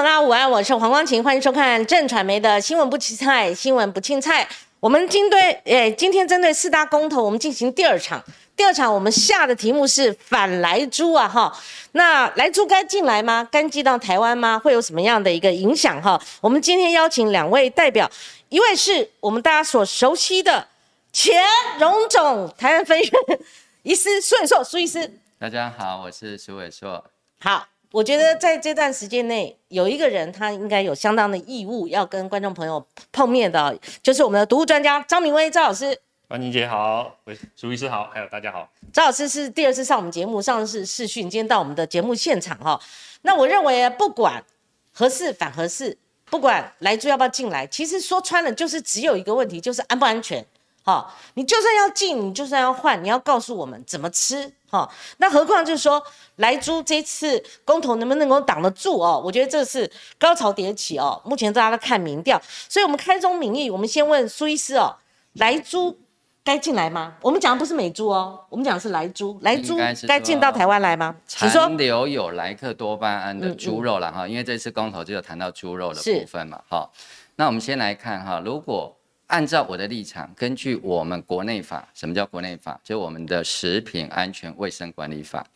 朋友，大家午安，我是黄光琴，欢迎收看正传媒的新闻不青菜，新闻不青菜。我们针对，诶，今天针对四大公投，我们进行第二场。第二场我们下的题目是反来猪啊，哈，那来猪该进来吗？该进到台湾吗？会有什么样的一个影响？哈，我们今天邀请两位代表，一位是我们大家所熟悉的前荣总台湾分院 医师苏伟硕苏医师。大家好，我是苏伟硕。好。我觉得在这段时间内，有一个人他应该有相当的义务要跟观众朋友碰面的，就是我们的毒物专家张明威赵老师。关宁姐好，苏医师好，还有大家好。赵老师是第二次上我们节目，上次视讯，今天到我们的节目现场哈。那我认为不管合适反合适，不管来猪要不要进来，其实说穿了就是只有一个问题，就是安不安全。好，你就算要进，你就算要换，你要告诉我们怎么吃。好，那何况就是说，莱猪这次公投能不能够挡得住哦？我觉得这是高潮迭起哦。目前大家都看民调，所以我们开宗明义，我们先问苏医师哦，莱猪该进来吗？我们讲的不是美猪哦，我们讲的是莱猪，莱猪该进到台湾来吗？残留有莱克多巴胺的猪肉了哈，因为这次公投就有谈到猪肉的部分嘛。好，那我们先来看哈，如果按照我的立场，根据我们国内法，什么叫国内法？就我们的食品安全卫生管理法。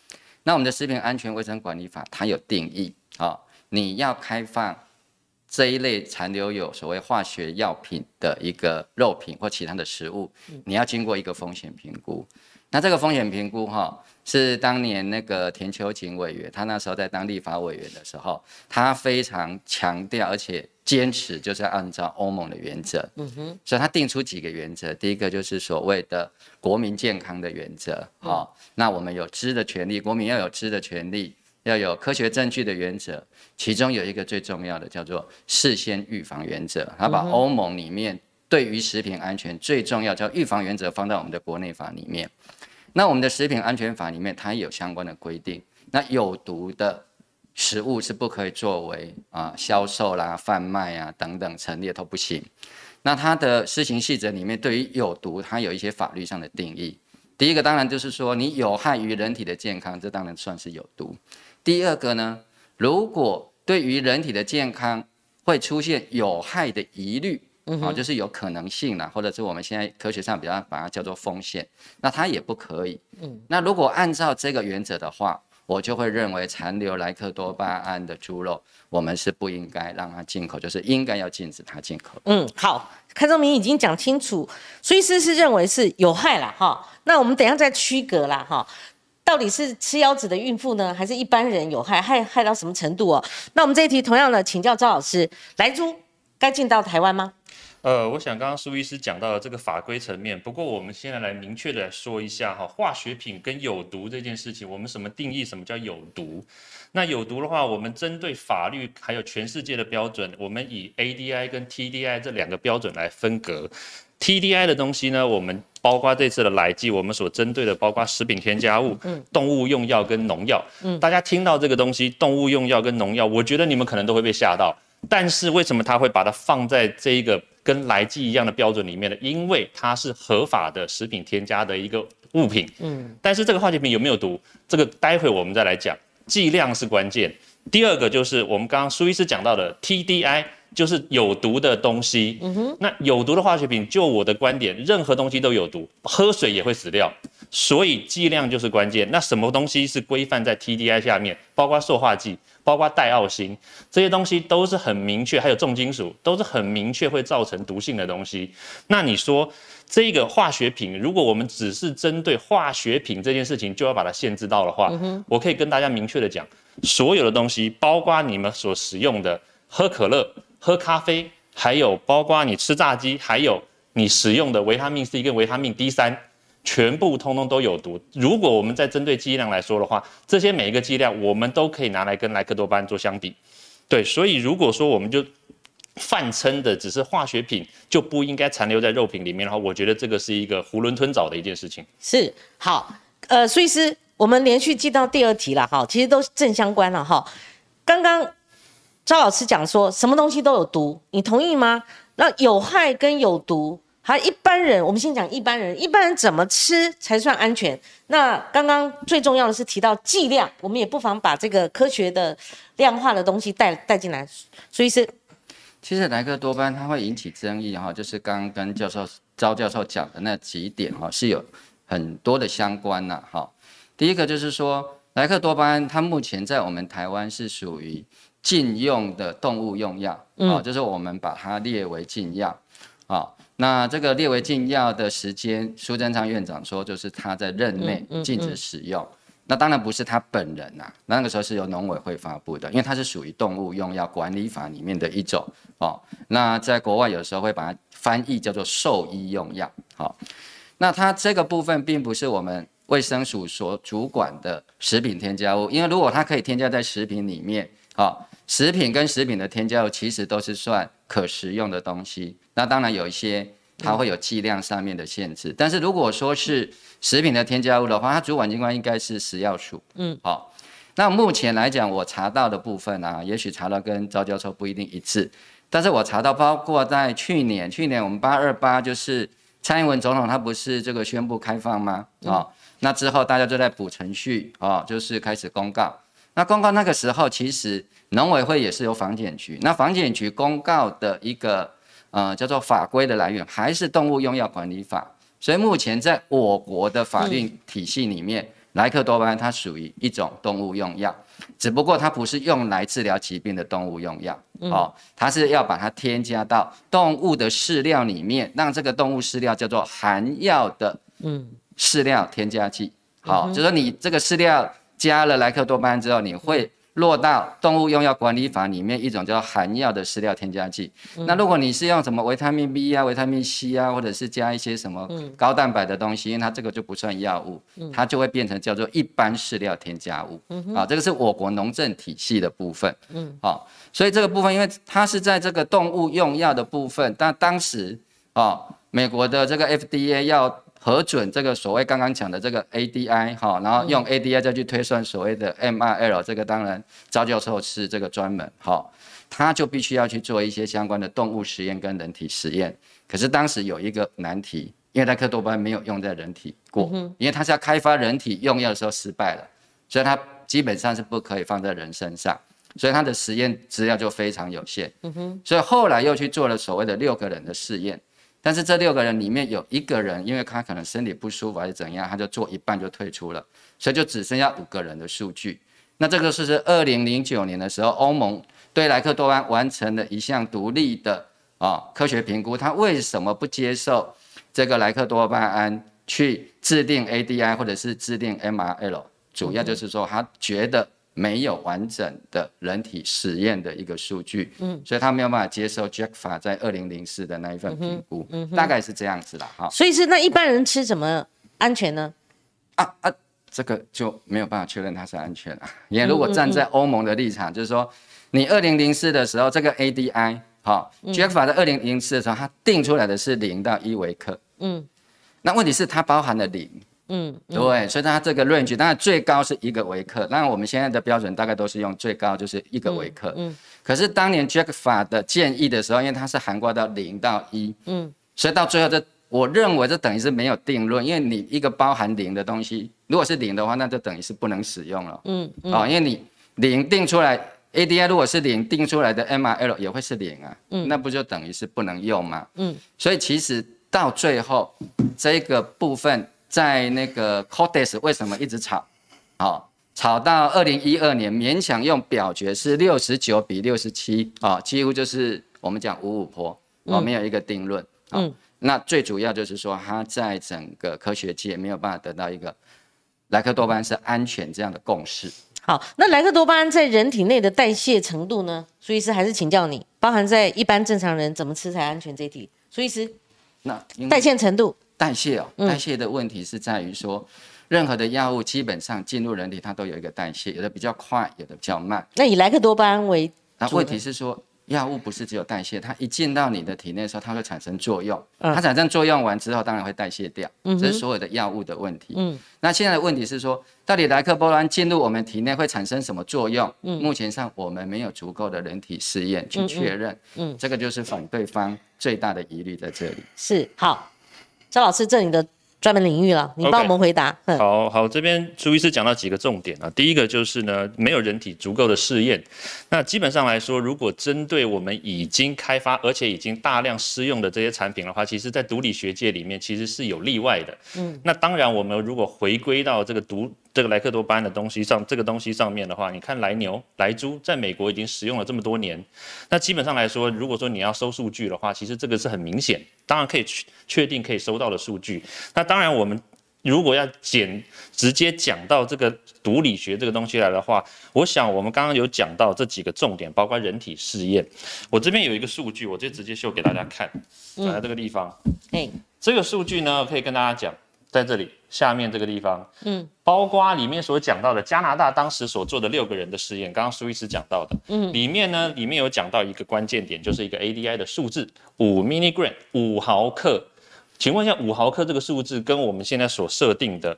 那我们的食品安全卫生管理法，它有定义啊，你要开放这一类残留有所谓化学药品的一个肉品或其他的食物，你要经过一个风险评估。那这个风险评估哈，是当年那个田秋瑾委员，他那时候在当立法委员的时候，他非常强调，而且。坚持就是要按照欧盟的原则，嗯哼，所以他定出几个原则，第一个就是所谓的国民健康的原则，好，那我们有知的权利，国民要有知的权利，要有科学证据的原则，其中有一个最重要的叫做事先预防原则，他把欧盟里面对于食品安全最重要叫预防原则放到我们的国内法里面，那我们的食品安全法里面它也有相关的规定，那有毒的。食物是不可以作为啊销售啦、贩卖啊等等陈列都不行。那它的施行细则里面对于有毒，它有一些法律上的定义。第一个当然就是说你有害于人体的健康，这当然算是有毒。第二个呢，如果对于人体的健康会出现有害的疑虑，啊，就是有可能性啦，或者是我们现在科学上比较把它叫做风险，那它也不可以。嗯，那如果按照这个原则的话。我就会认为残留莱克多巴胺的猪肉，我们是不应该让它进口，就是应该要禁止它进口。嗯，好，开宗明已经讲清楚，苏医师是认为是有害了哈。那我们等下再区隔啦哈，到底是吃腰子的孕妇呢，还是一般人有害，害害到什么程度哦？那我们这一题同样的请教赵老师，莱猪该进到台湾吗？呃，我想刚刚苏医师讲到了这个法规层面，不过我们现在来明确的说一下哈，化学品跟有毒这件事情，我们什么定义？什么叫有毒？那有毒的话，我们针对法律还有全世界的标准，我们以 ADI 跟 TDI 这两个标准来分隔。TDI 的东西呢，我们包括这次的来剂，我们所针对的包括食品添加物、动物用药跟农药。嗯，大家听到这个东西，动物用药跟农药，我觉得你们可能都会被吓到。但是为什么他会把它放在这一个？跟来剂一样的标准里面的，因为它是合法的食品添加的一个物品。嗯，但是这个化学品有没有毒？这个待会我们再来讲。剂量是关键。第二个就是我们刚刚苏医师讲到的 TDI，就是有毒的东西。嗯哼，那有毒的化学品，就我的观点，任何东西都有毒，喝水也会死掉。所以剂量就是关键。那什么东西是规范在 TDI 下面？包括塑化剂。包括代奥辛这些东西都是很明确，还有重金属都是很明确会造成毒性的东西。那你说这个化学品，如果我们只是针对化学品这件事情就要把它限制到的话，我可以跟大家明确的讲，所有的东西，包括你们所使用的喝可乐、喝咖啡，还有包括你吃炸鸡，还有你使用的维他命 C 跟维他命 D 三。全部通通都有毒。如果我们在针对剂量来说的话，这些每一个剂量我们都可以拿来跟莱克多巴胺做相比。对，所以如果说我们就泛称的只是化学品，就不应该残留在肉品里面的话，我觉得这个是一个囫囵吞枣的一件事情。是好，呃，苏医师，我们连续记到第二题了哈，其实都正相关了哈。刚刚赵老师讲说什么东西都有毒，你同意吗？那有害跟有毒。好，一般人，我们先讲一般人，一般人怎么吃才算安全？那刚刚最重要的是提到剂量，我们也不妨把这个科学的量化的东西带带进来。所以是，其实莱克多巴胺它会引起争议哈，就是刚刚跟教授招教授讲的那几点哈，是有很多的相关呐哈。第一个就是说，莱克多巴胺它目前在我们台湾是属于禁用的动物用药啊，就是我们把它列为禁药啊。那这个列为禁药的时间，苏贞昌院长说，就是他在任内禁止使用。那当然不是他本人呐，那个时候是由农委会发布的，因为它是属于动物用药管理法里面的一种哦。那在国外有时候会把它翻译叫做兽医用药。好，那它这个部分并不是我们卫生署所主管的食品添加物，因为如果它可以添加在食品里面，好。食品跟食品的添加物其实都是算可食用的东西，那当然有一些它会有剂量上面的限制，但是如果说是食品的添加物的话，它主管机关应该是食药署。嗯，好，那目前来讲，我查到的部分啊，也许查到跟赵教授不一定一致，但是我查到包括在去年，去年我们八二八就是蔡英文总统他不是这个宣布开放吗？啊，那之后大家就在补程序啊，就是开始公告。那公告那个时候，其实农委会也是由房检局，那房检局公告的一个呃叫做法规的来源，还是动物用药管理法。所以目前在我国的法律体系里面，莱克多巴胺它属于一种动物用药，只不过它不是用来治疗疾病的动物用药，哦，它是要把它添加到动物的饲料里面，让这个动物饲料叫做含药的嗯饲料添加剂。好，就说你这个饲料。加了莱克多巴胺之后，你会落到动物用药管理法里面一种叫含药的饲料添加剂。那如果你是用什么维他命 B 啊、维他命 C 啊，或者是加一些什么高蛋白的东西，因为它这个就不算药物，它就会变成叫做一般饲料添加物。啊，这个是我国农政体系的部分。嗯，好，所以这个部分，因为它是在这个动物用药的部分，但当时啊，美国的这个 FDA 要。核准这个所谓刚刚讲的这个 ADI 哈，然后用 ADI 再去推算所谓的 MRL，这个当然赵教授是这个专门哈，他就必须要去做一些相关的动物实验跟人体实验。可是当时有一个难题，因为莱克多巴胺没有用在人体过，因为他是要开发人体用药的时候失败了，所以他基本上是不可以放在人身上，所以他的实验资料就非常有限。所以后来又去做了所谓的六个人的试验。但是这六个人里面有一个人，因为他可能身体不舒服还是怎样，他就做一半就退出了，所以就只剩下五个人的数据。那这个是是二零零九年的时候，欧盟对莱克多巴完成了一项独立的啊科学评估，他为什么不接受这个莱克多巴胺去制定 ADI 或者是制定 MRL？主要就是说他觉得。没有完整的人体实验的一个数据，嗯，所以他没有办法接受 Jack 法在二零零四的那一份评估，嗯，大概是这样子的哈。所以是那一般人吃怎么安全呢？啊啊，这个就没有办法确认它是安全了。因为如果站在欧盟的立场，就是说你二零零四的时候这个 ADI 哈，Jack 法在二零零四的时候它定出来的是零到一微克，嗯，那问题是它包含了零。嗯，对，所以它这个 range 当然最高是一个微克，那我们现在的标准大概都是用最高就是一个微克。嗯，可是当年 Jack 法的建议的时候，因为它是涵盖到零到一，嗯，所以到最后这我认为这等于是没有定论，因为你一个包含零的东西，如果是零的话，那就等于是不能使用了。嗯，哦，因为你零定出来，ADI 如果是零定出来的 MRL 也会是零啊，嗯，那不就等于是不能用吗？嗯，所以其实到最后这个部分。在那个 c o d e s 为什么一直吵？好，吵到二零一二年，勉强用表决是六十九比六十七啊，几乎就是我们讲五五坡哦，没有一个定论。嗯，那最主要就是说，它在整个科学界没有办法得到一个莱克多巴胺是安全这样的共识。好，那莱克多巴胺在人体内的代谢程度呢？苏医师还是请教你，包含在一般正常人怎么吃才安全这一题。苏医师，那代谢程度。代谢哦，代谢的问题是在于说，任何的药物基本上进入人体，它都有一个代谢，有的比较快，有的比较慢。那以莱克多巴胺为，那问题是说，药物不是只有代谢，它一进到你的体内的时候，它会产生作用。它产生作用完之后，当然会代谢掉。这是所有的药物的问题。嗯，那现在的问题是说，到底莱克多巴胺进入我们体内会产生什么作用？嗯，目前上我们没有足够的人体试验去确认。嗯，这个就是反对方最大的疑虑在这里。是好，张老师，这你的。专门领域了，你帮我们回答。好好，这边朱医师讲到几个重点啊。第一个就是呢，没有人体足够的试验。那基本上来说，如果针对我们已经开发而且已经大量施用的这些产品的话，其实在毒理学界里面其实是有例外的。嗯，那当然，我们如果回归到这个毒。这个莱克多巴胺的东西上，这个东西上面的话，你看来牛、来猪在美国已经使用了这么多年，那基本上来说，如果说你要收数据的话，其实这个是很明显，当然可以确确定可以收到的数据。那当然，我们如果要简直接讲到这个毒理学这个东西来的话，我想我们刚刚有讲到这几个重点，包括人体试验。我这边有一个数据，我就直接秀给大家看，摆在这个地方。哎，这个数据呢，可以跟大家讲。在这里下面这个地方，嗯，包括里面所讲到的加拿大当时所做的六个人的试验，刚刚苏医师讲到的，嗯，里面呢，里面有讲到一个关键点，就是一个 ADI 的数字五 milligram 五毫克，请问一下五毫克这个数字跟我们现在所设定的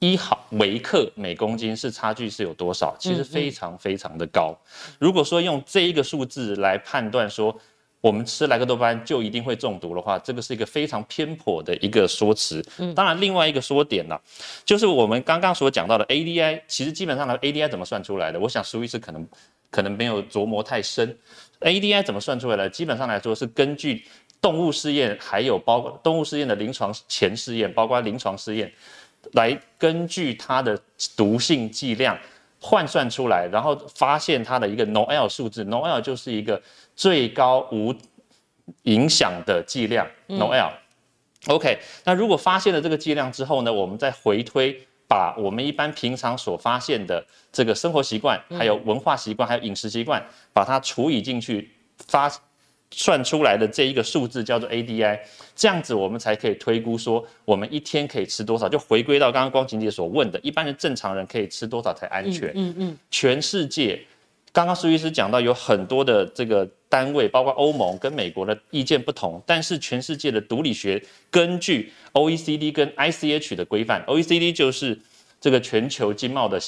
一毫微克每公斤是差距是有多少？其实非常非常的高。如果说用这一个数字来判断说。我们吃莱克多巴胺就一定会中毒的话，这个是一个非常偏颇的一个说辞。嗯，当然另外一个说点呢，就是我们刚刚所讲到的 ADI，其实基本上呢 ADI 怎么算出来的？我想苏医师可能可能没有琢磨太深。ADI 怎么算出来的？基本上来说是根据动物试验，还有包括动物试验的临床前试验，包括临床试验，来根据它的毒性剂量换算出来，然后发现它的一个 NOEL 数字，NOEL 就是一个。最高无影响的剂量，NOEL，OK。那如果发现了这个剂量之后呢，我们再回推，把我们一般平常所发现的这个生活习惯、还有文化习惯、还有饮食习惯，把它除以进去，发算出来的这一个数字叫做 ADI。这样子我们才可以推估说，我们一天可以吃多少。就回归到刚刚光晴姐所问的，一般人正常人可以吃多少才安全？嗯嗯。全世界。刚刚苏医师讲到，有很多的这个单位，包括欧盟跟美国的意见不同，但是全世界的毒理学根据 OECD 跟 ICH 的规范，OECD 就是这个全球经贸的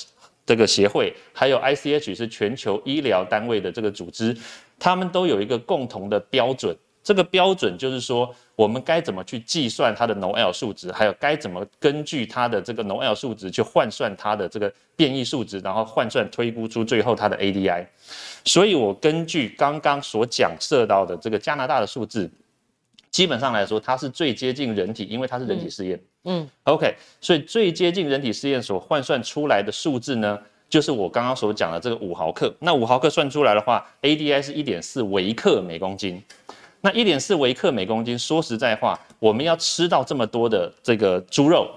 这个协会，还有 ICH 是全球医疗单位的这个组织，他们都有一个共同的标准。这个标准就是说，我们该怎么去计算它的 NOEL 数值，还有该怎么根据它的这个 NOEL 数值去换算它的这个变异数值，然后换算推估出最后它的 ADI。所以我根据刚刚所讲涉到的这个加拿大的数字，基本上来说，它是最接近人体，因为它是人体试验。嗯，OK，所以最接近人体试验所换算出来的数字呢，就是我刚刚所讲的这个五毫克。那五毫克算出来的话，ADI 是一点四微克每公斤。那一点四微克每公斤，说实在话，我们要吃到这么多的这个猪肉，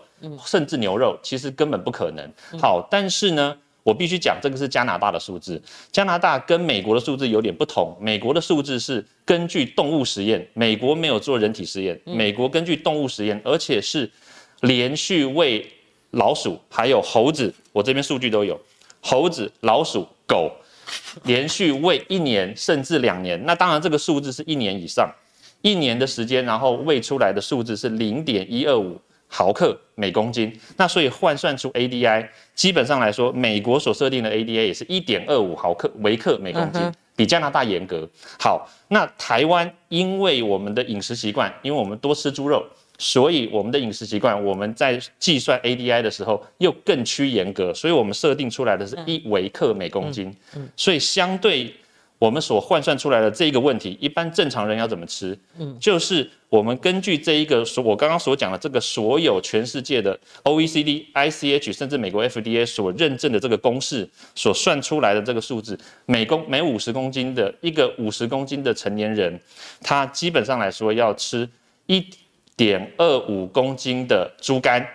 甚至牛肉，其实根本不可能。好，但是呢，我必须讲，这个是加拿大的数字，加拿大跟美国的数字有点不同。美国的数字是根据动物实验，美国没有做人体实验，美国根据动物实验，而且是连续喂老鼠还有猴子，我这边数据都有，猴子、老鼠、狗。连续喂一年甚至两年，那当然这个数字是一年以上，一年的时间，然后喂出来的数字是零点一二五毫克每公斤。那所以换算出 ADI，基本上来说，美国所设定的 ADI 也是一点二五毫克微克每公斤，比加拿大严格。好，那台湾因为我们的饮食习惯，因为我们多吃猪肉。所以我们的饮食习惯，我们在计算 ADI 的时候又更趋严格，所以我们设定出来的是一微克每公斤。嗯，所以相对我们所换算出来的这一个问题，一般正常人要怎么吃？嗯，就是我们根据这一个所我刚刚所讲的这个所有全世界的 OECD、ICH 甚至美国 FDA 所认证的这个公式所算出来的这个数字，每公每五十公斤的一个五十公斤的成年人，他基本上来说要吃一。点二五公斤的猪肝，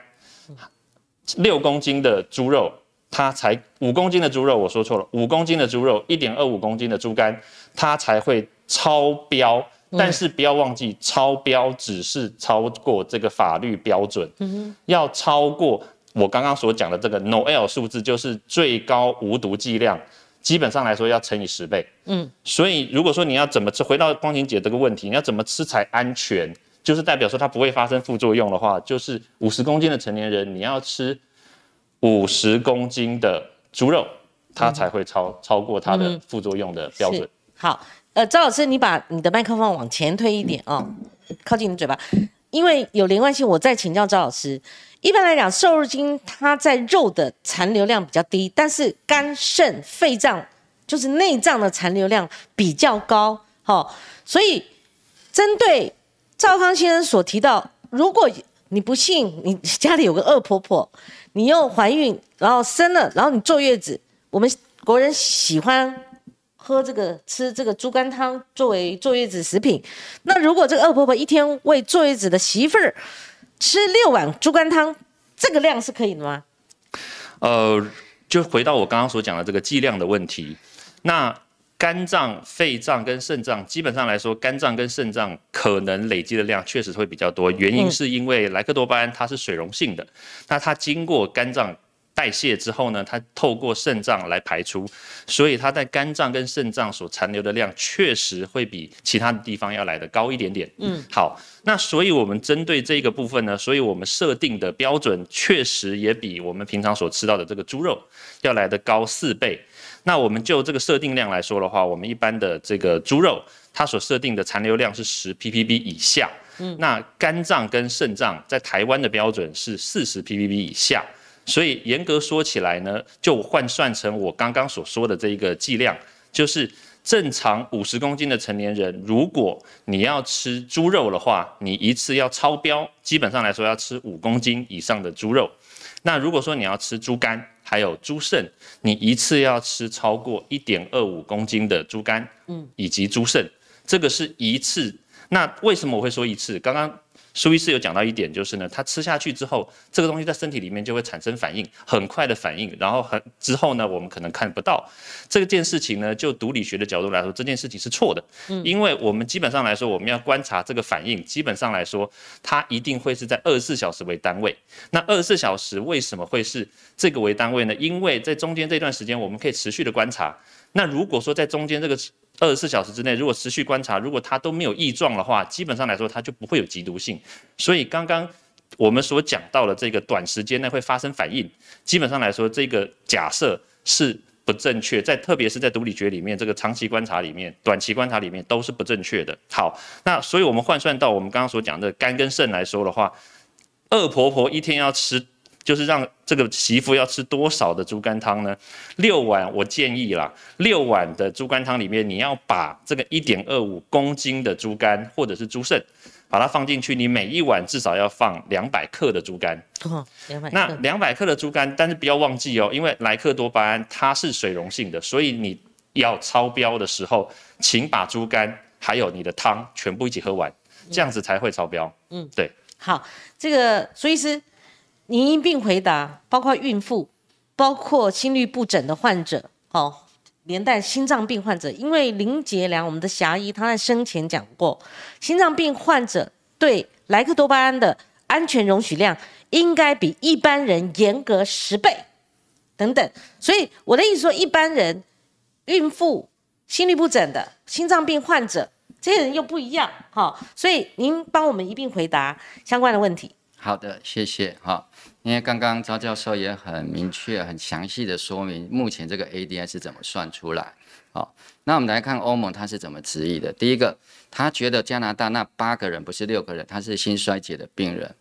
六公斤的猪肉，它才五公斤的猪肉，我说错了，五公斤的猪肉，一点二五公斤的猪肝，它才会超标。但是不要忘记，超标只是超过这个法律标准，要超过我刚刚所讲的这个 NOEL 数字，就是最高无毒剂量。基本上来说要乘以十倍。嗯，所以如果说你要怎么吃，回到光晴姐这个问题，你要怎么吃才安全？就是代表说它不会发生副作用的话，就是五十公斤的成年人你要吃五十公斤的猪肉，它才会超超过它的副作用的标准。好，呃，赵老师，你把你的麦克风往前推一点哦，靠近你嘴巴。因为有连贯性，我再请教赵老师。一般来讲，瘦肉精它在肉的残留量比较低，但是肝、肾、肺脏就是内脏的残留量比较高。好，所以针对赵康先生所提到，如果你不信，你家里有个恶婆婆，你又怀孕，然后生了，然后你坐月子，我们国人喜欢。喝这个吃这个猪肝汤作为坐月子食品，那如果这个恶婆婆一天喂坐月子的媳妇儿吃六碗猪肝汤，这个量是可以的吗？呃，就回到我刚刚所讲的这个剂量的问题，那肝脏、肺脏跟肾脏，基本上来说，肝脏跟肾脏可能累积的量确实会比较多，原因是因为莱克多巴胺它是水溶性的，那它经过肝脏。代谢之后呢，它透过肾脏来排出，所以它在肝脏跟肾脏所残留的量确实会比其他的地方要来的高一点点。嗯，好，那所以我们针对这个部分呢，所以我们设定的标准确实也比我们平常所吃到的这个猪肉要来的高四倍。那我们就这个设定量来说的话，我们一般的这个猪肉它所设定的残留量是十 ppb 以下。嗯，那肝脏跟肾脏在台湾的标准是四十 ppb 以下。所以严格说起来呢，就换算成我刚刚所说的这一个剂量，就是正常五十公斤的成年人，如果你要吃猪肉的话，你一次要超标，基本上来说要吃五公斤以上的猪肉。那如果说你要吃猪肝，还有猪肾，你一次要吃超过一点二五公斤的猪肝，嗯，以及猪肾，这个是一次。那为什么我会说一次？刚刚。苏医师有讲到一点，就是呢，他吃下去之后，这个东西在身体里面就会产生反应，很快的反应，然后很之后呢，我们可能看不到这件事情呢。就毒理学的角度来说，这件事情是错的，嗯，因为我们基本上来说，我们要观察这个反应，基本上来说，它一定会是在二十四小时为单位。那二十四小时为什么会是这个为单位呢？因为在中间这段时间，我们可以持续的观察。那如果说在中间这个。二十四小时之内，如果持续观察，如果它都没有异状的话，基本上来说它就不会有极毒性。所以刚刚我们所讲到的这个短时间内会发生反应，基本上来说这个假设是不正确。在特别是在毒理学里面，这个长期观察里面、短期观察里面都是不正确的。好，那所以我们换算到我们刚刚所讲的肝跟肾来说的话，恶婆婆一天要吃。就是让这个媳妇要吃多少的猪肝汤呢？六碗，我建议啦，六碗的猪肝汤里面，你要把这个一点二五公斤的猪肝或者是猪肾，把它放进去。你每一碗至少要放两百克的猪肝。哦，两百。那两百克的猪肝，但是不要忘记哦，因为莱克多巴胺它是水溶性的，所以你要超标的时候，请把猪肝还有你的汤全部一起喝完，这样子才会超标。嗯，对。好，这个苏医师。您一并回答，包括孕妇，包括心律不整的患者，哦，连带心脏病患者。因为林杰良，我们的侠医，他在生前讲过，心脏病患者对莱克多巴胺的安全容许量应该比一般人严格十倍，等等。所以我的意思说，一般人、孕妇、心律不整的心脏病患者，这些人又不一样，哈。所以您帮我们一并回答相关的问题。好的，谢谢哈。因为刚刚赵教授也很明确、很详细的说明，目前这个 ADI 是怎么算出来。好，那我们来看欧盟它是怎么质疑的。第一个，他觉得加拿大那八个人不是六个人，他是心衰竭的病人，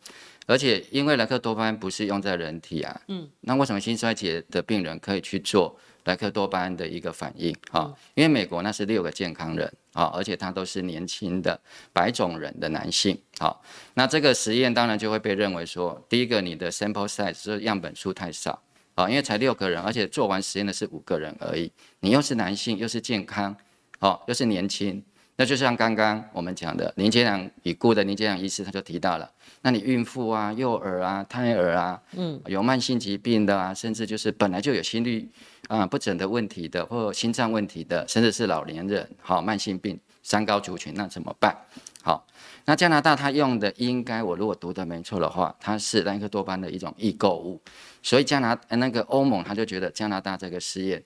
而且因为莱克多巴胺不是用在人体啊，嗯，那为什么心衰竭的病人可以去做？莱克多巴胺的一个反应，哈，因为美国那是六个健康人，啊，而且他都是年轻的白种人的男性，好，那这个实验当然就会被认为说，第一个你的 sample size 是样本数太少，啊，因为才六个人，而且做完实验的是五个人而已，你又是男性又是健康，哦，又是年轻，那就像刚刚我们讲的林杰良已故的林杰良医师他就提到了，那你孕妇啊、幼儿啊、胎儿啊，嗯，有慢性疾病的啊，甚至就是本来就有心率。啊，不整的问题的，或心脏问题的，甚至是老年人，好，慢性病、三高族群，那怎么办？好，那加拿大它用的应该，我如果读的没错的话，它是莱克多巴胺的一种易购物，所以加拿那个欧盟他就觉得加拿大这个试验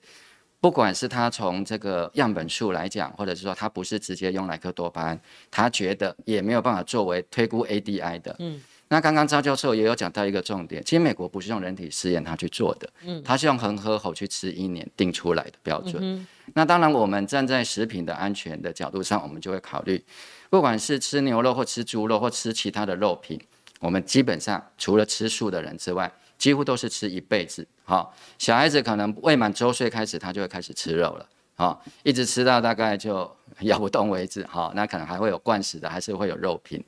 不管是他从这个样本数来讲，或者是说他不是直接用莱克多巴胺，他觉得也没有办法作为推估 ADI 的。嗯，那刚刚赵教授也有讲到一个重点，其实美国不是用人体试验他去做的，嗯，他是用恒河猴去吃一年定出来的标准。那当然，我们站在食品的安全的角度上，我们就会考虑，不管是吃牛肉或吃猪肉或吃其他的肉品，我们基本上除了吃素的人之外。几乎都是吃一辈子，好，小孩子可能未满周岁开始，他就会开始吃肉了，好，一直吃到大概就咬不动为止，好，那可能还会有灌食的，还是会有肉品，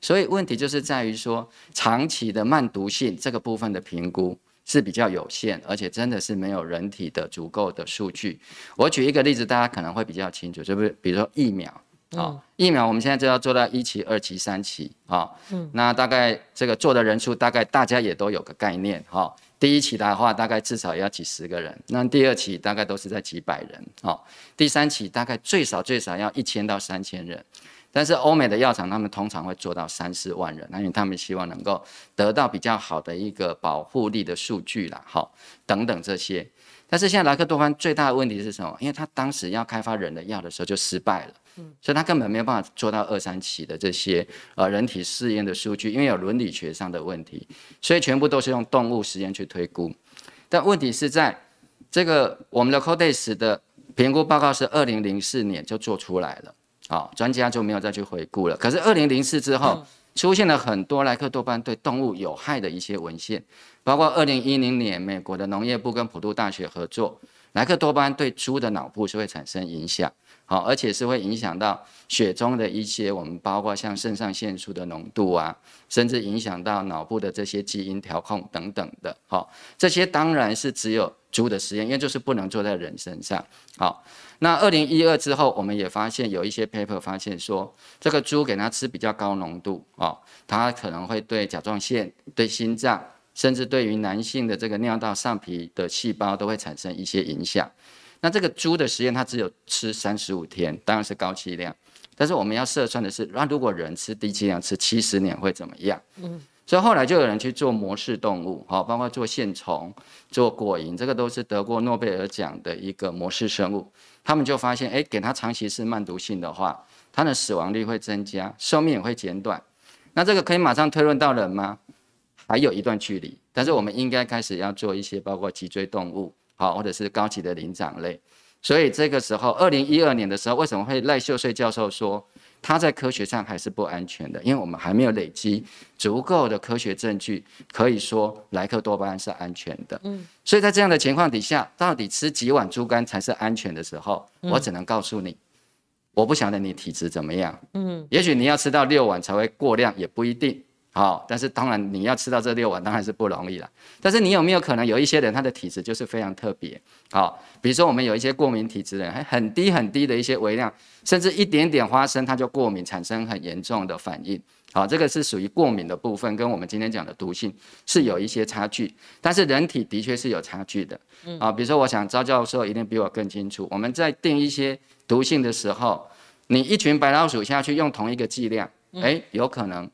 所以问题就是在于说，长期的慢毒性这个部分的评估是比较有限，而且真的是没有人体的足够的数据。我举一个例子，大家可能会比较清楚，就是比如说疫苗。好，疫苗我们现在就要做到一期、二期、三期啊。嗯，那大概这个做的人数，大概大家也都有个概念哈。第一期的话，大概至少也要几十个人；那第二期大概都是在几百人。好，第三期大概最少最少要一千到三千人。但是欧美的药厂，他们通常会做到三四万人，因为他们希望能够得到比较好的一个保护力的数据啦，好，等等这些。但是现在莱克多巴胺最大的问题是什么？因为他当时要开发人的药的时候就失败了。所以他根本没有办法做到二三期的这些呃人体试验的数据，因为有伦理学上的问题，所以全部都是用动物实验去推估。但问题是在这个我们的 CODES 的评估报告是二零零四年就做出来了，好，专家就没有再去回顾了。可是二零零四之后出现了很多莱克多巴胺对动物有害的一些文献，包括二零一零年美国的农业部跟普渡大学合作，莱克多巴胺对猪的脑部是会产生影响。好，而且是会影响到血中的一些，我们包括像肾上腺素的浓度啊，甚至影响到脑部的这些基因调控等等的。好，这些当然是只有猪的实验，因为就是不能做在人身上。好，那二零一二之后，我们也发现有一些 paper 发现说，这个猪给它吃比较高浓度，哦，它可能会对甲状腺、对心脏，甚至对于男性的这个尿道上皮的细胞都会产生一些影响。那这个猪的实验，它只有吃三十五天，当然是高剂量。但是我们要测算的是，那如果人吃低剂量吃七十年会怎么样？嗯，所以后来就有人去做模式动物，好，包括做线虫、做果蝇，这个都是得过诺贝尔奖的一个模式生物。他们就发现，哎，给它长期是慢毒性的话，它的死亡率会增加，寿命也会减短。那这个可以马上推论到人吗？还有一段距离，但是我们应该开始要做一些包括脊椎动物。好，或者是高级的灵长类，所以这个时候，二零一二年的时候，为什么会赖秀穗教授说他在科学上还是不安全的？因为我们还没有累积足够的科学证据，可以说莱克多巴胺是安全的。嗯，所以在这样的情况底下，到底吃几碗猪肝才是安全的时候，我只能告诉你，我不晓得你体质怎么样。嗯，也许你要吃到六碗才会过量，也不一定。好，但是当然你要吃到这六碗当然是不容易了。但是你有没有可能有一些人他的体质就是非常特别？好，比如说我们有一些过敏体质的人，还很低很低的一些微量，甚至一点点花生他就过敏，产生很严重的反应。好，这个是属于过敏的部分，跟我们今天讲的毒性是有一些差距。但是人体的确是有差距的。啊，比如说我想招教授一定比我更清楚。我们在定一些毒性的时候，你一群白老鼠下去用同一个剂量，哎，有可能。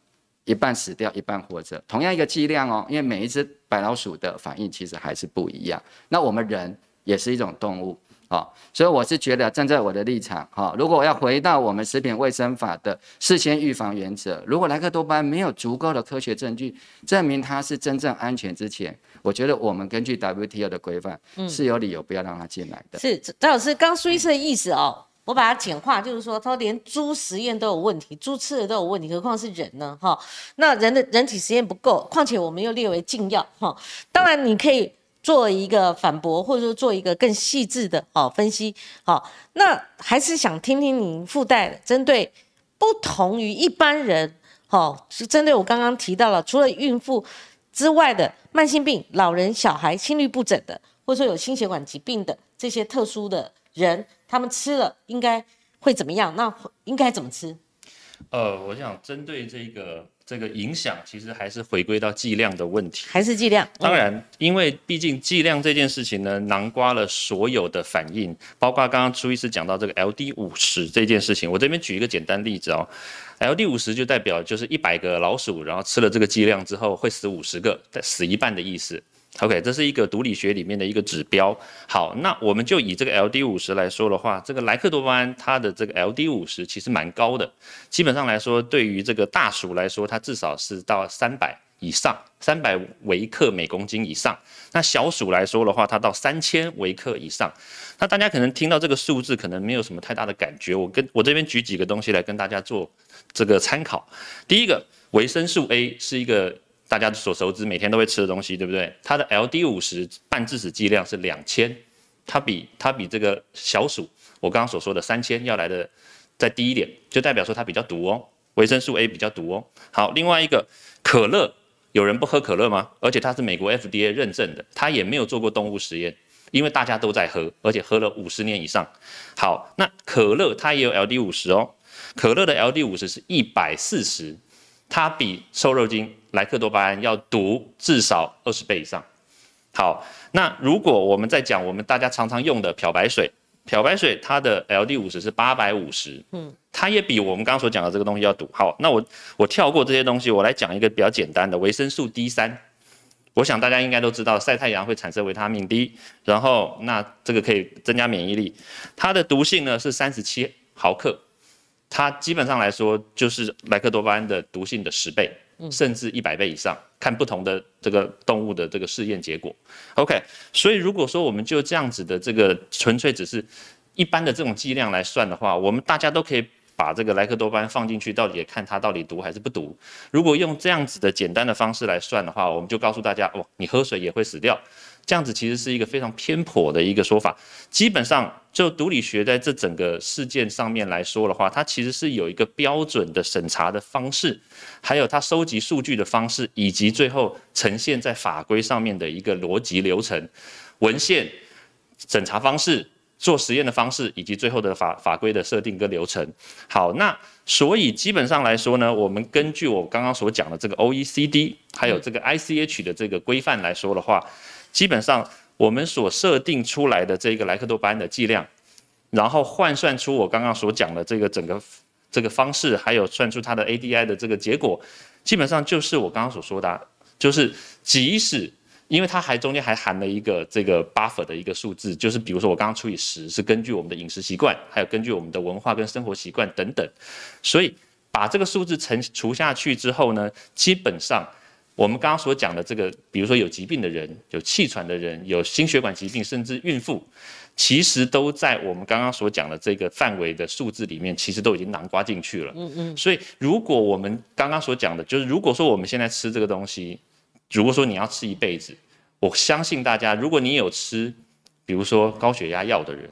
一半死掉，一半活着，同样一个剂量哦，因为每一只白老鼠的反应其实还是不一样。那我们人也是一种动物啊，所以我是觉得站在我的立场哈，如果我要回到我们食品卫生法的事先预防原则，如果莱克多巴胺没有足够的科学证据证明它是真正安全之前，我觉得我们根据 WTO 的规范是有理由不要让它进来的。是张老师刚苏医师的意思哦。我把它简化，就是说，他连猪实验都有问题，猪吃的都有问题，何况是人呢？哈，那人的人体实验不够，况且我们又列为禁药，哈。当然，你可以做一个反驳，或者说做一个更细致的哦分析，好。那还是想听听您附带针对不同于一般人，好，是针对我刚刚提到了，除了孕妇之外的慢性病、老人、小孩、心律不整的，或者说有心血管疾病的这些特殊的人。他们吃了应该会怎么样？那应该怎么吃？呃，我想针对这个这个影响，其实还是回归到剂量的问题。还是剂量？当然，因为毕竟剂量这件事情呢，囊括了所有的反应，包括刚刚朱医师讲到这个 LD 五十这件事情。我这边举一个简单例子哦，LD 五十就代表就是一百个老鼠，然后吃了这个剂量之后会死五十个，死一半的意思。OK，这是一个毒理学里面的一个指标。好，那我们就以这个 LD 五十来说的话，这个莱克多巴胺它的这个 LD 五十其实蛮高的。基本上来说，对于这个大鼠来说，它至少是到三百以上，三百微克每公斤以上。那小鼠来说的话，它到三千微克以上。那大家可能听到这个数字，可能没有什么太大的感觉。我跟我这边举几个东西来跟大家做这个参考。第一个，维生素 A 是一个。大家所熟知每天都会吃的东西，对不对？它的 LD 五十半致死剂量是两千，它比它比这个小鼠我刚刚所说的三千要来的再低一点，就代表说它比较毒哦，维生素 A 比较毒哦。好，另外一个可乐，有人不喝可乐吗？而且它是美国 FDA 认证的，它也没有做过动物实验，因为大家都在喝，而且喝了五十年以上。好，那可乐它也有 LD 五十哦，可乐的 LD 五十是一百四十。它比瘦肉精莱克多巴胺要毒至少二十倍以上。好，那如果我们在讲我们大家常常用的漂白水，漂白水它的 LD 五十是八百五十，嗯，它也比我们刚刚所讲的这个东西要毒。好，那我我跳过这些东西，我来讲一个比较简单的维生素 D 三。我想大家应该都知道，晒太阳会产生维他命 D，然后那这个可以增加免疫力。它的毒性呢是三十七毫克。它基本上来说就是莱克多巴胺的毒性的十倍，甚至一百倍以上，看不同的这个动物的这个试验结果。OK，所以如果说我们就这样子的这个纯粹只是一般的这种剂量来算的话，我们大家都可以把这个莱克多巴胺放进去，到底看它到底毒还是不毒。如果用这样子的简单的方式来算的话，我们就告诉大家，哦，你喝水也会死掉。这样子其实是一个非常偏颇的一个说法。基本上，就毒理学在这整个事件上面来说的话，它其实是有一个标准的审查的方式，还有它收集数据的方式，以及最后呈现在法规上面的一个逻辑流程、文献审查方式、做实验的方式，以及最后的法法规的设定跟流程。好，那所以基本上来说呢，我们根据我刚刚所讲的这个 OECD 还有这个 ICH 的这个规范来说的话。基本上，我们所设定出来的这个莱克多巴胺的剂量，然后换算出我刚刚所讲的这个整个这个方式，还有算出它的 ADI 的这个结果，基本上就是我刚刚所说的，就是即使因为它还中间还含了一个这个 buffer 的一个数字，就是比如说我刚刚除以十，是根据我们的饮食习惯，还有根据我们的文化跟生活习惯等等，所以把这个数字乘除下去之后呢，基本上。我们刚刚所讲的这个，比如说有疾病的人、有气喘的人、有心血管疾病，甚至孕妇，其实都在我们刚刚所讲的这个范围的数字里面，其实都已经囊括进去了。嗯嗯。所以，如果我们刚刚所讲的，就是如果说我们现在吃这个东西，如果说你要吃一辈子，我相信大家，如果你有吃，比如说高血压药的人，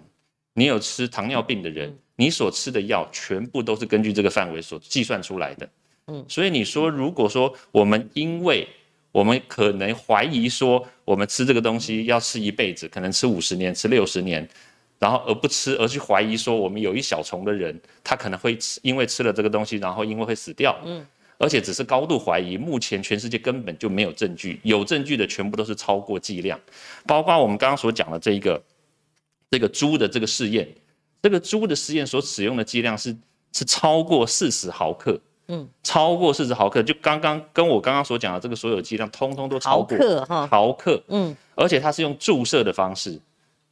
你有吃糖尿病的人，你所吃的药全部都是根据这个范围所计算出来的。嗯，所以你说，如果说我们因为我们可能怀疑说，我们吃这个东西要吃一辈子，可能吃五十年、吃六十年，然后而不吃，而去怀疑说，我们有一小虫的人，他可能会吃，因为吃了这个东西，然后因为会死掉。嗯，而且只是高度怀疑，目前全世界根本就没有证据，有证据的全部都是超过剂量，包括我们刚刚所讲的这一个这个猪的这个试验，这个猪的试验所使用的剂量是是超过四十毫克。嗯，超过四十毫克，就刚刚跟我刚刚所讲的这个所有剂量，通通都超过毫克哈，毫克。嗯，而且它是用注射的方式，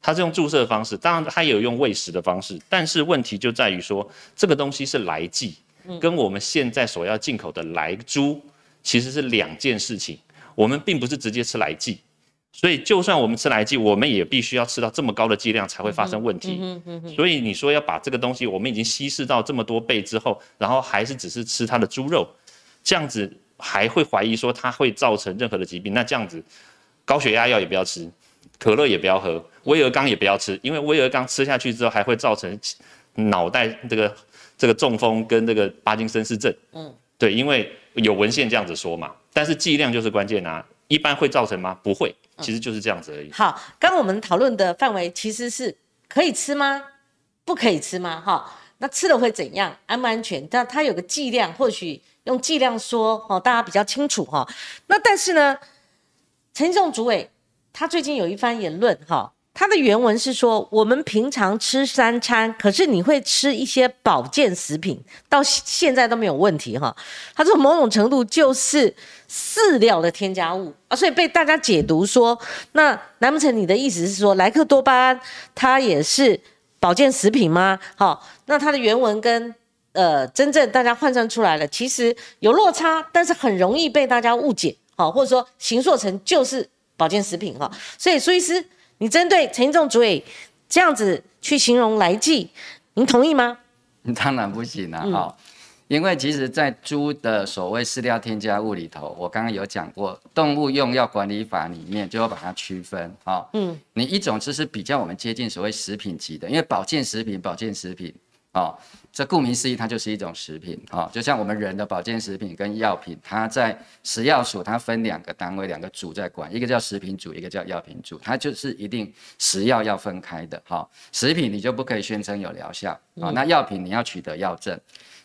它是用注射的方式，当然它也有用喂食的方式，但是问题就在于说，这个东西是来剂，跟我们现在所要进口的来猪其实是两件事情，我们并不是直接吃来剂。所以，就算我们吃来剂，我们也必须要吃到这么高的剂量才会发生问题。所以你说要把这个东西，我们已经稀释到这么多倍之后，然后还是只是吃它的猪肉，这样子还会怀疑说它会造成任何的疾病？那这样子，高血压药也不要吃，可乐也不要喝，威尔刚也不要吃，因为威尔刚吃下去之后还会造成脑袋这个这个中风跟这个帕金森氏症。嗯，对，因为有文献这样子说嘛，但是剂量就是关键啊。一般会造成吗？不会，其实就是这样子而已。好，刚我们讨论的范围其实是可以吃吗？不可以吃吗？哈，那吃了会怎样？安不安全？但它有个剂量，或许用剂量说，哦，大家比较清楚哈。那但是呢，陈仲主委他最近有一番言论哈，它的原文是说，我们平常吃三餐，可是你会吃一些保健食品，到现在都没有问题哈。它说某种程度就是饲料的添加物啊，所以被大家解读说，那难不成你的意思是说，莱克多巴胺它也是保健食品吗？好，那它的原文跟呃真正大家换算出来了，其实有落差，但是很容易被大家误解，好，或者说形塑成就是保健食品哈。所以苏医师。你针对陈仲主委这样子去形容来剂，您同意吗？当然不行了哈，因为其实，在猪的所谓饲料添加物里头，我刚刚有讲过，动物用药管理法里面就要把它区分哈。嗯，你一种就是比较我们接近所谓食品级的，因为保健食品，保健食品。哦，这顾名思义，它就是一种食品。哦，就像我们人的保健食品跟药品，它在食药署，它分两个单位，两个组在管，一个叫食品组，一个叫药品组，它就是一定食药要分开的。哈，食品你就不可以宣称有疗效。啊，那药品你要取得药证。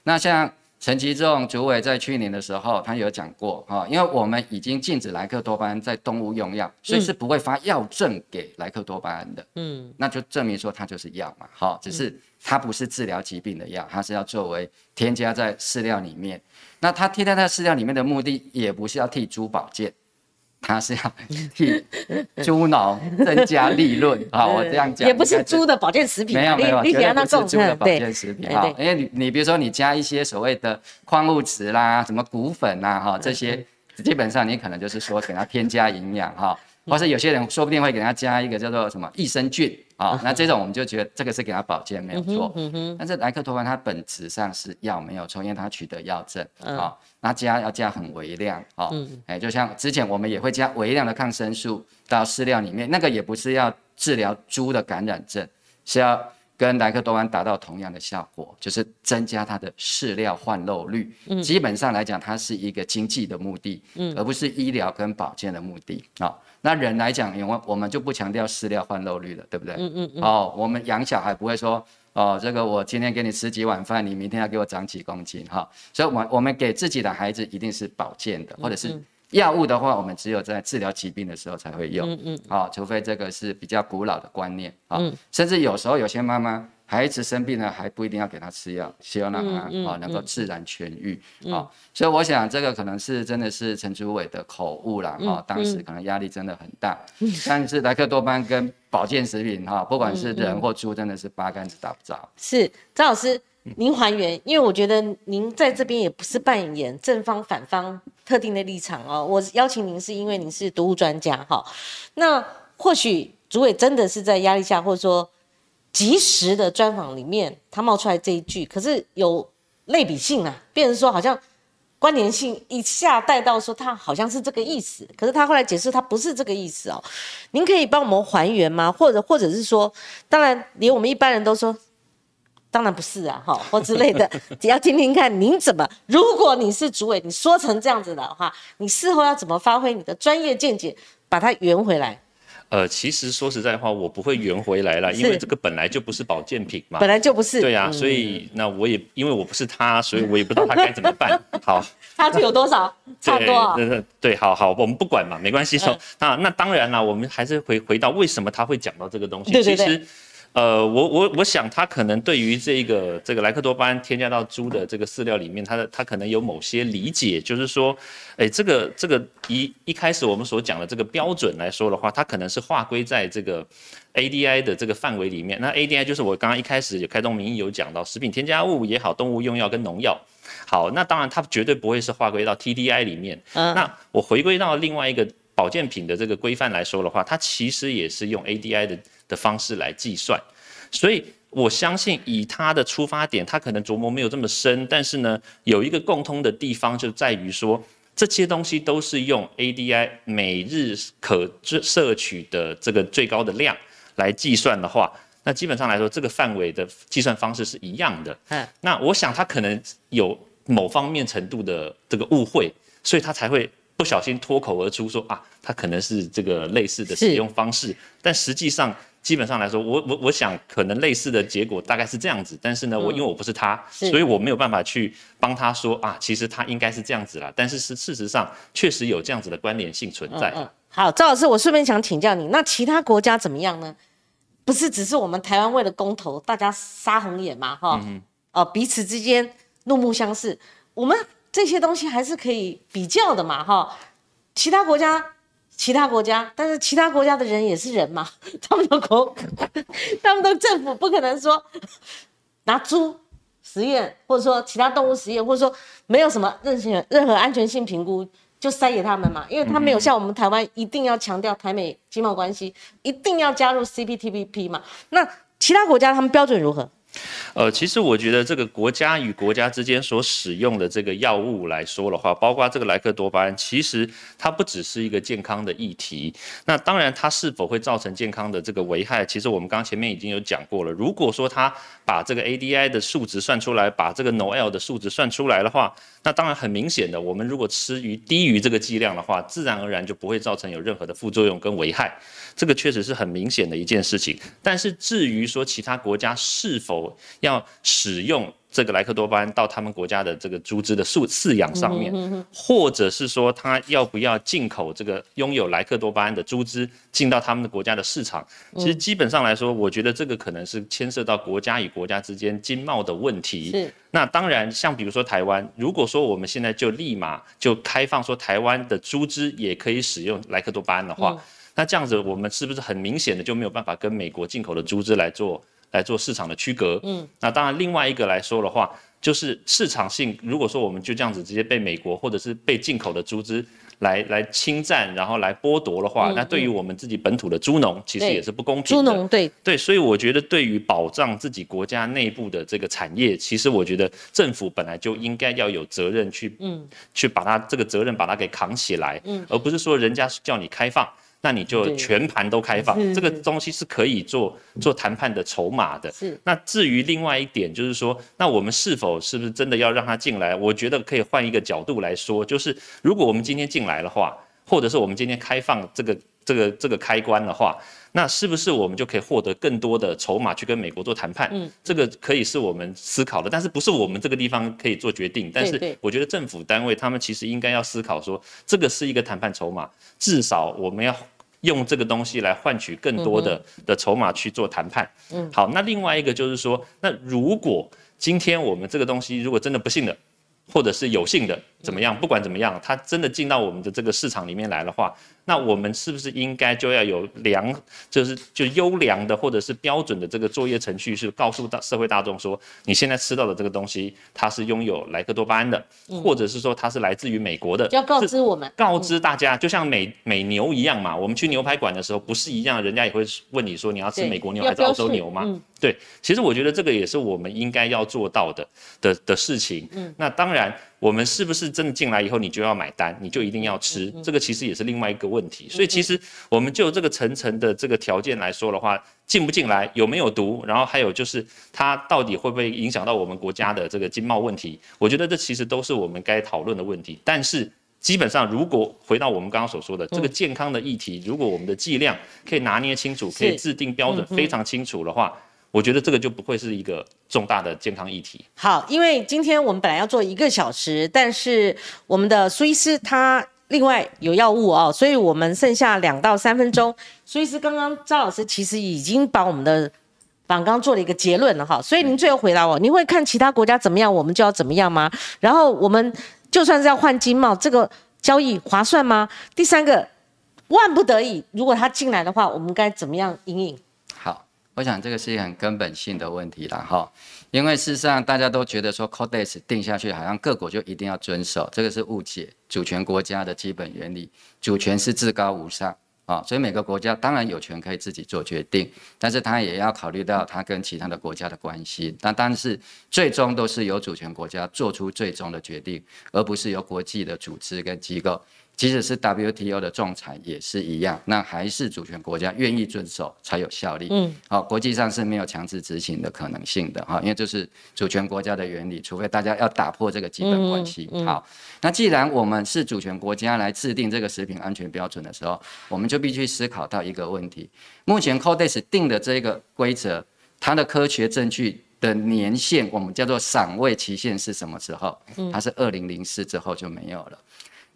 那像。陈其仲主委在去年的时候，他有讲过哈，因为我们已经禁止莱克多巴胺在动物用药，所以是不会发药证给莱克多巴胺的。嗯，那就证明说它就是药嘛，哈，只是它不是治疗疾病的药，它是要作为添加在饲料里面。那它添加在饲料里面的目的，也不是要替猪保健。他是要替 猪脑增加利润 啊！我这样讲也不是猪的保健食品，没有没有，绝对不是猪的保健食品啊。因为你你比如说你加一些所谓的矿物质啦、什么骨粉呐哈，这些基本上你可能就是说给它添加营养哈，或是有些人说不定会给它加一个叫做什么益生菌。好，那这种我们就觉得这个是给他保健没有错，但是莱克多巴它本质上是药没有错，因为它取得药证，啊，那加要加很微量，啊，哎，就像之前我们也会加微量的抗生素到饲料里面，那个也不是要治疗猪的感染症，是要跟莱克多巴达到同样的效果，就是增加它的饲料换肉率，基本上来讲，它是一个经济的目的，而不是医疗跟保健的目的，好。那人来讲，因为我们就不强调饲料换肉率了，对不对？嗯嗯嗯。哦，我们养小孩不会说，哦，这个我今天给你吃几碗饭，你明天要给我长几公斤，哈。所以，我我们给自己的孩子一定是保健的，或者是药物的话，我们只有在治疗疾病的时候才会用。嗯嗯。好，除非这个是比较古老的观念，啊，甚至有时候有些妈妈。孩子生病了还不一定要给他吃药，希望让他啊能够自然痊愈啊。所以我想这个可能是真的是陈祖伟的口误啦哈，当时可能压力真的很大。但是莱克多巴跟保健食品哈，不管是人或猪，真的是八竿子打不着。是张老师，您还原，因为我觉得您在这边也不是扮演正方反方特定的立场哦。我邀请您是因为您是毒物专家哈。那或许主委真的是在压力下，或者说。及时的专访里面，他冒出来这一句，可是有类比性啊，变成说好像关联性一下带到说他好像是这个意思，可是他后来解释他不是这个意思哦。您可以帮我们还原吗？或者或者是说，当然连我们一般人都说，当然不是啊，哈或之类的，只要听听看您怎么，如果你是主委，你说成这样子的话，你事后要怎么发挥你的专业见解，把它圆回来？呃，其实说实在话，我不会圆回来了，因为这个本来就不是保健品嘛，本来就不是。对呀，所以那我也因为我不是他，所以我也不知道他该怎么办。好，差距有多少？差不多对对，好好，我们不管嘛，没关系。说那，那当然了，我们还是回回到为什么他会讲到这个东西。对对对。呃，我我我想他可能对于这个这个莱克多巴胺添加到猪的这个饲料里面，他的他可能有某些理解，就是说，哎，这个这个一一开始我们所讲的这个标准来说的话，它可能是划归在这个 ADI 的这个范围里面。那 ADI 就是我刚刚一开始有开宗明义有讲到，食品添加物也好，动物用药跟农药，好，那当然它绝对不会是划归到 TDI 里面。嗯，那我回归到另外一个保健品的这个规范来说的话，它其实也是用 ADI 的。的方式来计算，所以我相信以他的出发点，他可能琢磨没有这么深，但是呢，有一个共通的地方就在于说，这些东西都是用 ADI 每日可摄取的这个最高的量来计算的话，那基本上来说，这个范围的计算方式是一样的。嗯，那我想他可能有某方面程度的这个误会，所以他才会。不小心脱口而出说啊，它可能是这个类似的使用方式，但实际上基本上来说，我我我想可能类似的结果大概是这样子。但是呢，我因为我不是他，所以我没有办法去帮他说啊，其实他应该是这样子啦。但是是事实上确实有这样子的关联性存在。好，赵老师，我顺便想请教你，那其他国家怎么样呢？不是只是我们台湾为了公投，大家杀红眼嘛，哈，哦，彼此之间怒目相视，我们这些东西还是可以比较的嘛，哈，其他国家，其他国家，但是其他国家的人也是人嘛，他们的国，他们的政府不可能说拿猪实验，或者说其他动物实验，或者说没有什么任何任何安全性评估。就塞给他们嘛，因为他没有像我们台湾一定要强调台美经贸关系，一定要加入 CPTPP 嘛。那其他国家他们标准如何？呃，其实我觉得这个国家与国家之间所使用的这个药物来说的话，包括这个莱克多巴胺，其实它不只是一个健康的议题。那当然，它是否会造成健康的这个危害，其实我们刚前面已经有讲过了。如果说它把这个 ADI 的数值算出来，把这个 NOEL 的数值算出来的话，那当然很明显的，我们如果吃于低于这个剂量的话，自然而然就不会造成有任何的副作用跟危害。这个确实是很明显的一件事情，但是至于说其他国家是否要使用这个莱克多巴胺到他们国家的这个猪只的饲饲养上面，或者是说他要不要进口这个拥有莱克多巴胺的猪只进到他们的国家的市场，其实基本上来说，我觉得这个可能是牵涉到国家与国家之间经贸的问题。是。那当然，像比如说台湾，如果说我们现在就立马就开放说台湾的猪只也可以使用莱克多巴胺的话。那这样子，我们是不是很明显的就没有办法跟美国进口的猪只来做来做市场的区隔？嗯，那当然，另外一个来说的话，就是市场性。如果说我们就这样子直接被美国或者是被进口的猪只来来侵占，然后来剥夺的话，那对于我们自己本土的猪农，其实也是不公平。猪农对对，所以我觉得对于保障自己国家内部的这个产业，其实我觉得政府本来就应该要有责任去嗯去把它这个责任把它给扛起来，嗯，而不是说人家叫你开放。那你就全盘都开放，这个东西是可以做做谈判的筹码的。是。那至于另外一点，就是说，那我们是否是不是真的要让他进来？我觉得可以换一个角度来说，就是如果我们今天进来的话，或者是我们今天开放这个这个这个开关的话，那是不是我们就可以获得更多的筹码去跟美国做谈判？嗯。这个可以是我们思考的，但是不是我们这个地方可以做决定？但是我觉得政府单位他们其实应该要思考说，这个是一个谈判筹码，至少我们要。用这个东西来换取更多的的筹码去做谈判。嗯，好，那另外一个就是说，那如果今天我们这个东西如果真的不幸的，或者是有幸的怎么样，不管怎么样，它真的进到我们的这个市场里面来的话。那我们是不是应该就要有良，就是就优良的或者是标准的这个作业程序，是告诉大社会大众说，你现在吃到的这个东西，它是拥有莱克多巴胺的，或者是说它是来自于美国的，要告知我们，告知大家，就像美美牛一样嘛，我们去牛排馆的时候不是一样，人家也会问你说你要吃美国牛还是澳洲牛吗？对，其实我觉得这个也是我们应该要做到的的的事情。嗯，那当然，我们是不是真的进来以后你就要买单，你就一定要吃？这个其实也是另外一个问。问题，所以其实我们就这个层层的这个条件来说的话，进不进来，有没有毒，然后还有就是它到底会不会影响到我们国家的这个经贸问题？我觉得这其实都是我们该讨论的问题。但是基本上，如果回到我们刚刚所说的这个健康的议题，如果我们的剂量可以拿捏清楚，可以制定标准非常清楚的话，我觉得这个就不会是一个重大的健康议题。好，因为今天我们本来要做一个小时，但是我们的苏医师他。另外有药物哦，所以我们剩下两到三分钟。所以是刚刚赵老师其实已经把我们的访刚做了一个结论了哈。所以您最后回答我，您会看其他国家怎么样，我们就要怎么样吗？然后我们就算是要换经贸，这个交易划算吗？第三个，万不得已，如果他进来的话，我们该怎么样应应？我想这个是一个很根本性的问题了哈。因为事实上，大家都觉得说 Codex 定下去，好像各国就一定要遵守，这个是误解。主权国家的基本原理，主权是至高无上啊，所以每个国家当然有权可以自己做决定，但是他也要考虑到他跟其他的国家的关系。但但是最终都是由主权国家做出最终的决定，而不是由国际的组织跟机构。即使是 WTO 的仲裁也是一样，那还是主权国家愿意遵守才有效力。嗯，好，国际上是没有强制执行的可能性的哈，因为这是主权国家的原理，除非大家要打破这个基本关系。好，那既然我们是主权国家来制定这个食品安全标准的时候，我们就必须思考到一个问题：目前 Codex 定的这个规则，它的科学证据的年限，我们叫做赏味期限是什么时候？它是二零零四之后就没有了。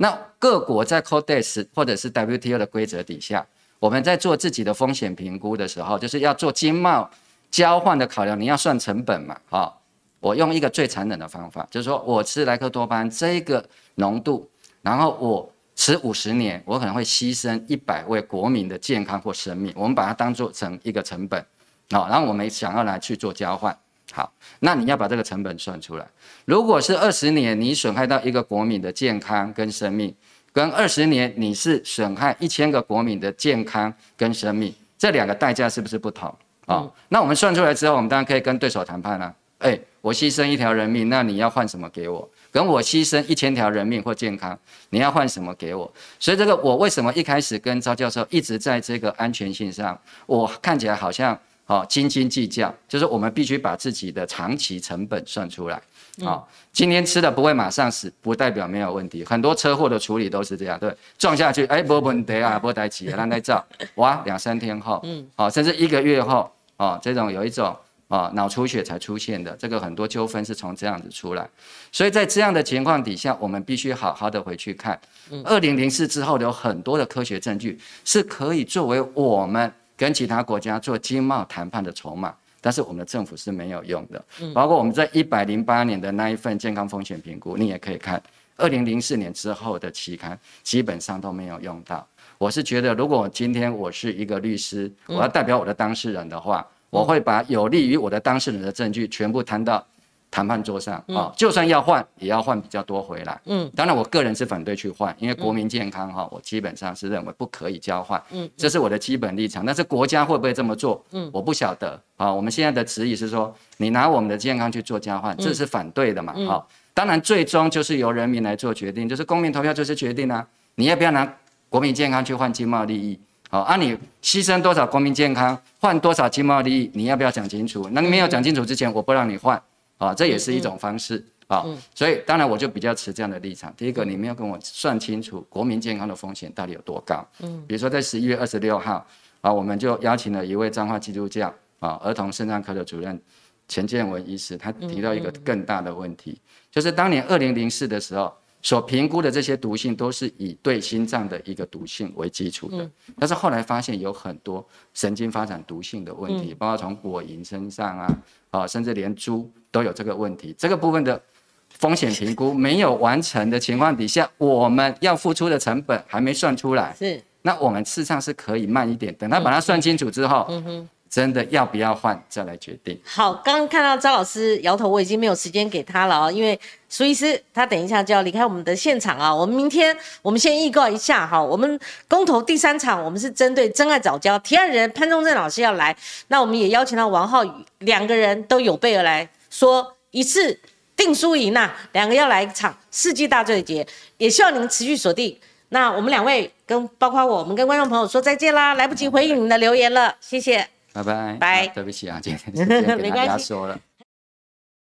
那各国在 Codex 或者是 WTO 的规则底下，我们在做自己的风险评估的时候，就是要做经贸交换的考量，你要算成本嘛，哈。我用一个最残忍的方法，就是说我吃莱克多巴胺这个浓度，然后我吃五十年，我可能会牺牲一百位国民的健康或生命，我们把它当做成一个成本，好，然后我们想要来去做交换，好，那你要把这个成本算出来。如果是二十年，你损害到一个国民的健康跟生命，跟二十年你是损害一千个国民的健康跟生命，这两个代价是不是不同？啊，那我们算出来之后，我们当然可以跟对手谈判了。哎，我牺牲一条人命，那你要换什么给我？跟我牺牲一千条人命或健康，你要换什么给我？所以这个我为什么一开始跟赵教授一直在这个安全性上，我看起来好像哦斤斤计较，就是我们必须把自己的长期成本算出来。啊，今天吃的不会马上死，不代表没有问题。很多车祸的处理都是这样，对，撞下去，哎，不问题啊，不带起，让它照，哇，两三天后，嗯，好，甚至一个月后，哦，这种有一种。啊，脑出血才出现的这个很多纠纷是从这样子出来，所以在这样的情况底下，我们必须好好的回去看，二零零四之后有很多的科学证据是可以作为我们跟其他国家做经贸谈判的筹码，但是我们的政府是没有用的，包括我们在一百零八年的那一份健康风险评估，你也可以看二零零四年之后的期刊，基本上都没有用到。我是觉得，如果今天我是一个律师，我要代表我的当事人的话。我会把有利于我的当事人的证据全部摊到谈判桌上啊，就算要换，也要换比较多回来。嗯，当然我个人是反对去换，因为国民健康哈，我基本上是认为不可以交换。嗯，这是我的基本立场。但是国家会不会这么做？嗯，我不晓得啊。我们现在的质疑是说，你拿我们的健康去做交换，这是反对的嘛？好，当然最终就是由人民来做决定，就是公民投票就是决定啊，你要不要拿国民健康去换经贸利益？好，按你牺牲多少国民健康，换多少经贸利益，你要不要讲清楚？那你没有讲清楚之前，我不让你换，啊，这也是一种方式啊。所以当然我就比较持这样的立场。第一个，你们要跟我算清楚国民健康的风险到底有多高。嗯，比如说在十一月二十六号，啊，我们就邀请了一位彰化基督教啊儿童肾脏科的主任钱建文医师，他提到一个更大的问题，就是当年二零零四的时候。所评估的这些毒性都是以对心脏的一个毒性为基础的，但是后来发现有很多神经发展毒性的问题，包括从果蝇身上啊，啊，甚至连猪都有这个问题。这个部分的风险评估没有完成的情况底下，我们要付出的成本还没算出来，是，那我们事实上是可以慢一点，等他把它算清楚之后。嗯哼真的要不要换，再来决定。好，刚刚看到张老师摇头，我已经没有时间给他了啊，因为苏医师他等一下就要离开我们的现场啊。我们明天，我们先预告一下哈，我们公投第三场，我们是针对真爱早教提案人潘忠正老师要来，那我们也邀请到王浩宇，两个人都有备而来，说一次定输赢呐，两个要来一场世纪大对决，也希望你们持续锁定。那我们两位跟包括我们跟观众朋友说再见啦，来不及回应你们的留言了，谢谢。拜拜，拜。对不起啊，今天时间给大家说了。